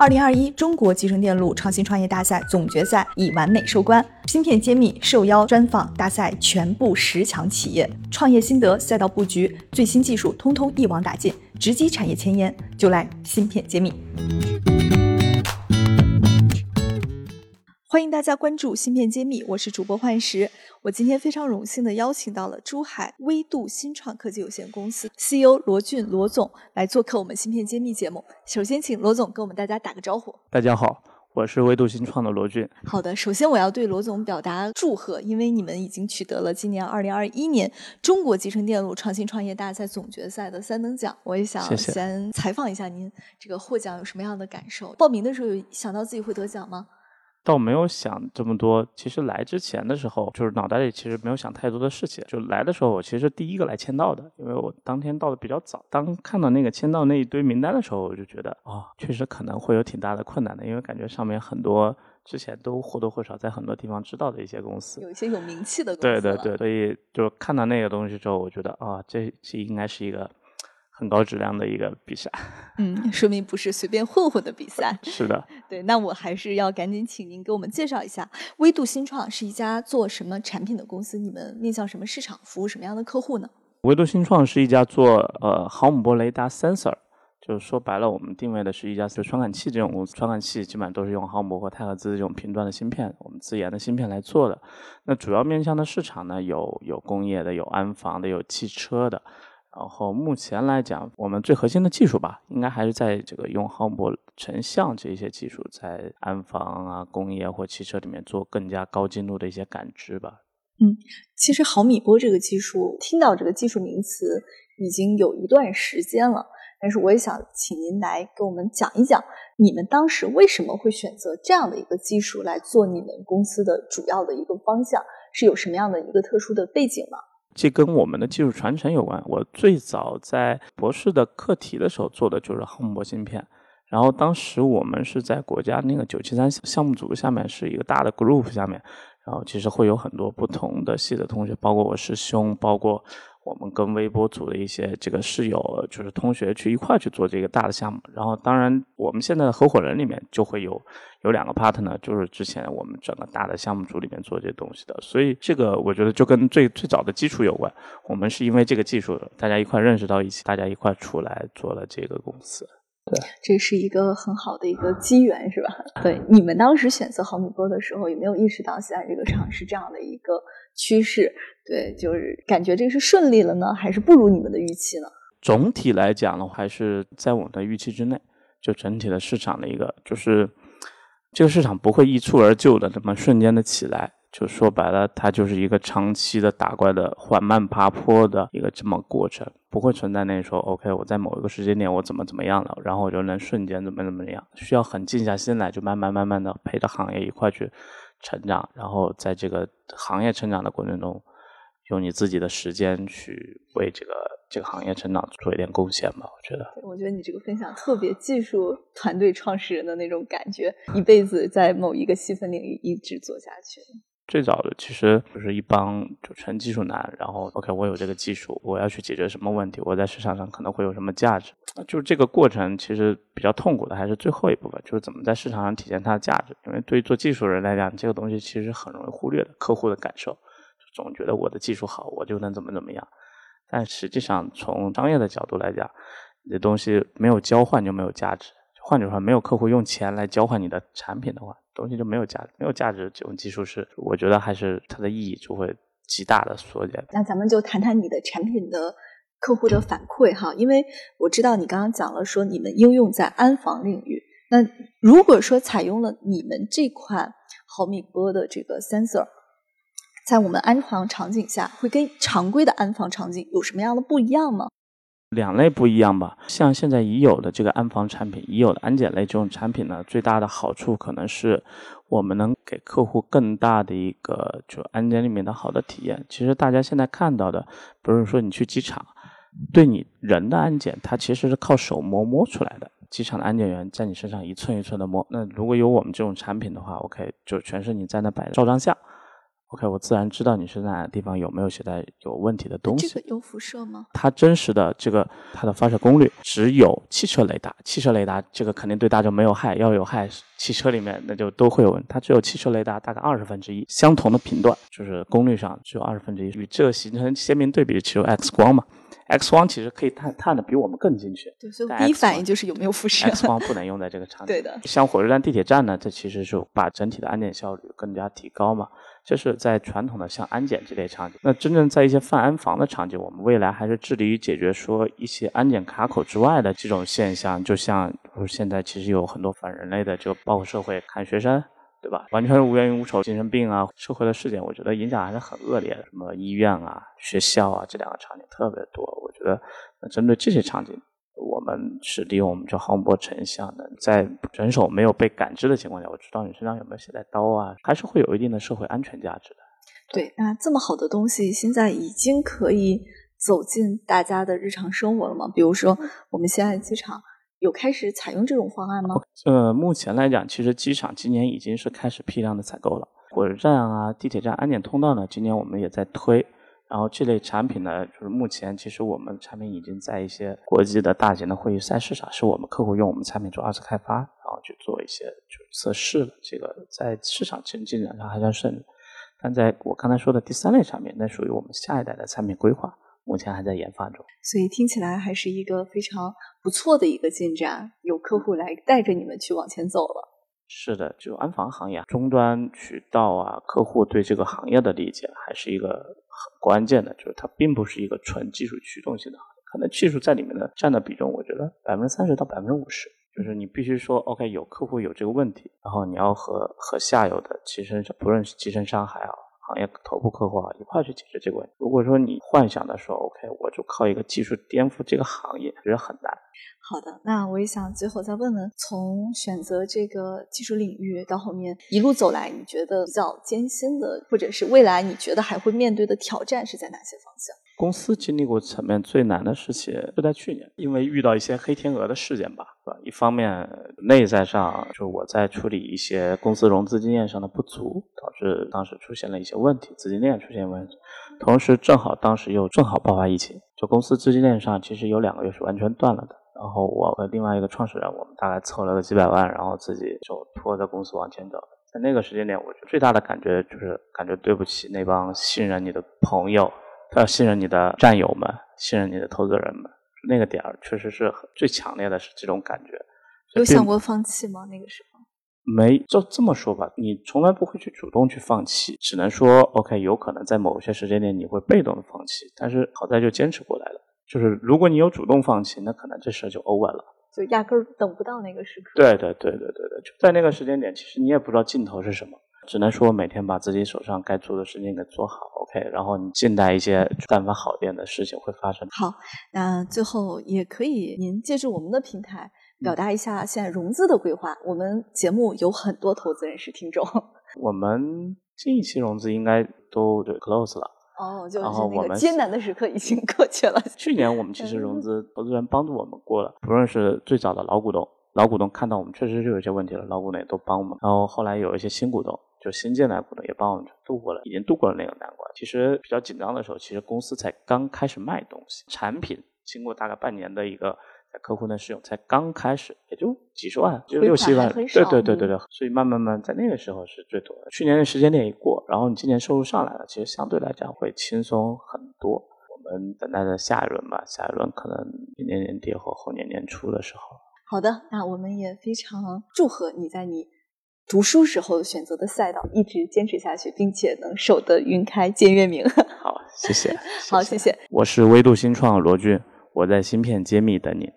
二零二一中国集成电路创新创业大赛总决赛已完美收官，芯片揭秘受邀专访大赛全部十强企业，创业心得、赛道布局、最新技术，通通一网打尽，直击产业前沿，就来芯片揭秘。欢迎大家关注芯片揭秘，我是主播幻石。我今天非常荣幸的邀请到了珠海微度新创科技有限公司 CEO 罗俊罗总来做客我们芯片揭秘节目。首先，请罗总跟我们大家打个招呼。大家好，我是微度新创的罗俊。好的，首先我要对罗总表达祝贺，因为你们已经取得了今年二零二一年中国集成电路创新创业大赛总决赛的三等奖。我也想先采访一下您，这个获奖有什么样的感受？报名的时候有想到自己会得奖吗？倒没有想这么多，其实来之前的时候，就是脑袋里其实没有想太多的事情。就来的时候，我其实第一个来签到的，因为我当天到的比较早。当看到那个签到那一堆名单的时候，我就觉得啊，确实可能会有挺大的困难的，因为感觉上面很多之前都或多或少在很多地方知道的一些公司，有一些有名气的公司。对对对，所以就看到那个东西之后，我觉得啊，这这应该是一个。很高质量的一个比赛，嗯，说明不是随便混混的比赛。是的，对，那我还是要赶紧请您给我们介绍一下，微度新创是一家做什么产品的公司？你们面向什么市场，服务什么样的客户呢？微度新创是一家做呃毫米波雷达 sensor，就是说白了，我们定位的是一家是传感器这种公司，传感器基本上都是用毫米波或太赫兹这种频段的芯片，我们自研的芯片来做的。那主要面向的市场呢，有有工业的，有安防的，有汽车的。然后目前来讲，我们最核心的技术吧，应该还是在这个用毫米波成像这些技术，在安防啊、工业或汽车里面做更加高精度的一些感知吧。嗯，其实毫米波这个技术，听到这个技术名词已经有一段时间了，但是我也想请您来给我们讲一讲，你们当时为什么会选择这样的一个技术来做你们公司的主要的一个方向，是有什么样的一个特殊的背景吗？这跟我们的技术传承有关。我最早在博士的课题的时候做的就是毫米波芯片，然后当时我们是在国家那个九七三项目组下面是一个大的 group 下面，然后其实会有很多不同的系的同学，包括我师兄，包括。我们跟微波组的一些这个室友，就是同学去一块去做这个大的项目。然后，当然我们现在的合伙人里面就会有有两个 partner，就是之前我们整个大的项目组里面做这些东西的。所以，这个我觉得就跟最最早的基础有关。我们是因为这个技术，大家一块认识到一起，大家一块出来做了这个公司。对，这是一个很好的一个机缘，是吧？对，你们当时选择毫米波的时候，有没有意识到现在这个场是这样的一个趋势？对，就是感觉这个是顺利了呢，还是不如你们的预期呢？总体来讲的话，还是在我们的预期之内。就整体的市场的一个，就是这个市场不会一蹴而就的这么瞬间的起来。就说白了，它就是一个长期的打怪的缓慢爬坡的一个这么过程，不会存在那说 OK，我在某一个时间点我怎么怎么样了，然后我就能瞬间怎么怎么样。需要很静下心来，就慢慢慢慢的陪着行业一块去成长，然后在这个行业成长的过程中。用你自己的时间去为这个这个行业成长做一点贡献吧，我觉得。我觉得你这个分享特别技术团队创始人的那种感觉，一辈子在某一个细分领域一直做下去。最早的其实就是一帮就纯技术男，然后 OK，我有这个技术，我要去解决什么问题，我在市场上可能会有什么价值，就是这个过程其实比较痛苦的，还是最后一部分，就是怎么在市场上体现它的价值。因为对于做技术人来讲，这个东西其实很容易忽略的，客户的感受。总觉得我的技术好，我就能怎么怎么样，但实际上从商业的角度来讲，你的东西没有交换就没有价值。换句话说，没有客户用钱来交换你的产品的话，东西就没有价值。没有价值，这种技术是我觉得还是它的意义就会极大的缩减。那咱们就谈谈你的产品的客户的反馈哈，因为我知道你刚刚讲了说你们应用在安防领域。那如果说采用了你们这款毫米波的这个 sensor。在我们安防场景下，会跟常规的安防场景有什么样的不一样吗？两类不一样吧。像现在已有的这个安防产品，已有的安检类这种产品呢，最大的好处可能是我们能给客户更大的一个就安检里面的好的体验。其实大家现在看到的，不是说你去机场，对你人的安检，它其实是靠手摸摸出来的。机场的安检员在你身上一寸一寸的摸。那如果有我们这种产品的话，OK，就全是你在那摆照张相。OK，我自然知道你是在哪个地方有没有携带有问题的东西。这个有辐射吗？它真实的这个它的发射功率只有汽车雷达，汽车雷达这个肯定对大众没有害，要有害汽车里面那就都会有问题。它只有汽车雷达大概二十分之一，相同的频段就是功率上只有二十分之一，与这个形成鲜明对比的其实 X 光嘛。X 光其实可以探探的比我们更精确。对，所以第一反应就是有没有辐射。X 光不能用在这个场景。对的。像火车站、地铁站呢，这其实是把整体的安检效率更加提高嘛。这是在传统的像安检这类场景。那真正在一些泛安防的场景，我们未来还是致力于解决说一些安检卡口之外的这种现象。就像如现在其实有很多反人类的，就包括社会看学生。对吧？完全无冤无仇，精神病啊，社会的事件，我觉得影响还是很恶劣的。什么医院啊、学校啊，这两个场景特别多。我觉得，那针对这些场景，我们是利用我们叫航波成像的，在人手没有被感知的情况下，我知道你身上有没有携带刀啊，还是会有一定的社会安全价值的。对，那这么好的东西，现在已经可以走进大家的日常生活了吗？比如说，我们现在机场。有开始采用这种方案吗？呃，目前来讲，其实机场今年已经是开始批量的采购了。火车站啊、地铁站安检通道呢，今年我们也在推。然后这类产品呢，就是目前其实我们产品已经在一些国际的大型的会议赛事上，是我们客户用我们产品做二次开发，然后去做一些就测试了。这个在市场进进展上还算顺利。但在我刚才说的第三类产品，那属于我们下一代的产品规划。目前还在研发中，所以听起来还是一个非常不错的一个进展。有客户来带着你们去往前走了。是的，就安防行业终端渠道啊，客户对这个行业的理解还是一个很关键的。就是它并不是一个纯技术驱动性的行业，可能技术在里面的占的比重，我觉得百分之三十到百分之五十。就是你必须说，OK，有客户有这个问题，然后你要和和下游的集成商，不论是集成商还好。行业头部客户啊，一块去解决这个问题。如果说你幻想的说，OK，我就靠一个技术颠覆这个行业，其实很难。好的，那我也想最后再问问，从选择这个技术领域到后面一路走来，你觉得比较艰辛的，或者是未来你觉得还会面对的挑战是在哪些方向？公司经历过层面最难的事情就在去年，因为遇到一些黑天鹅的事件吧，是吧？一方面内在上，就我在处理一些公司融资经验上的不足，导致当时出现了一些问题，资金链出现问题。同时，正好当时又正好爆发疫情，就公司资金链上其实有两个月是完全断了的。然后我和另外一个创始人，我们大概凑了个几百万，然后自己就拖着公司往前走。在那个时间点，我最大的感觉就是感觉对不起那帮信任你的朋友。要信任你的战友们，信任你的投资人们，那个点儿确实是最强烈的是这种感觉。有想过放弃吗？那个时候没，就这么说吧，你从来不会去主动去放弃，只能说 OK，有可能在某些时间点你会被动的放弃，但是好在就坚持过来了。就是如果你有主动放弃，那可能这事儿就 over 了，就压根儿等不到那个时刻。对对对对对对，就在那个时间点，其实你也不知道尽头是什么。只能说每天把自己手上该做的事情给做好，OK，然后你静待一些但凡好一点的事情会发生。好，那最后也可以您借助我们的平台表达一下现在融资的规划。我们节目有很多投资人是听众。我们这一期融资应该都 close 了。哦，就是那个艰难的时刻已经过去了。去年我们其实融资投资人帮助我们过了，不论是最早的老股东，老股东看到我们确实是有些问题了，老股东也都帮我们。然后后来有一些新股东。就新进来股东也帮我们度过了，已经度过了那个难关。其实比较紧张的时候，其实公司才刚开始卖东西，产品经过大概半年的一个在客户那试用，才刚开始，也就几十万，就六七万，对对对对对。所以慢慢慢在那个时候是最多的。去年的时间点一过，然后你今年收入上来了，其实相对来讲会轻松很多。我们等待着下一轮吧，下一轮可能明年年底或后年年初的时候。好的，那我们也非常祝贺你在你。读书时候选择的赛道，一直坚持下去，并且能守得云开见月明。好，谢谢。好，谢谢。我是微度新创罗俊，我在芯片揭秘等你。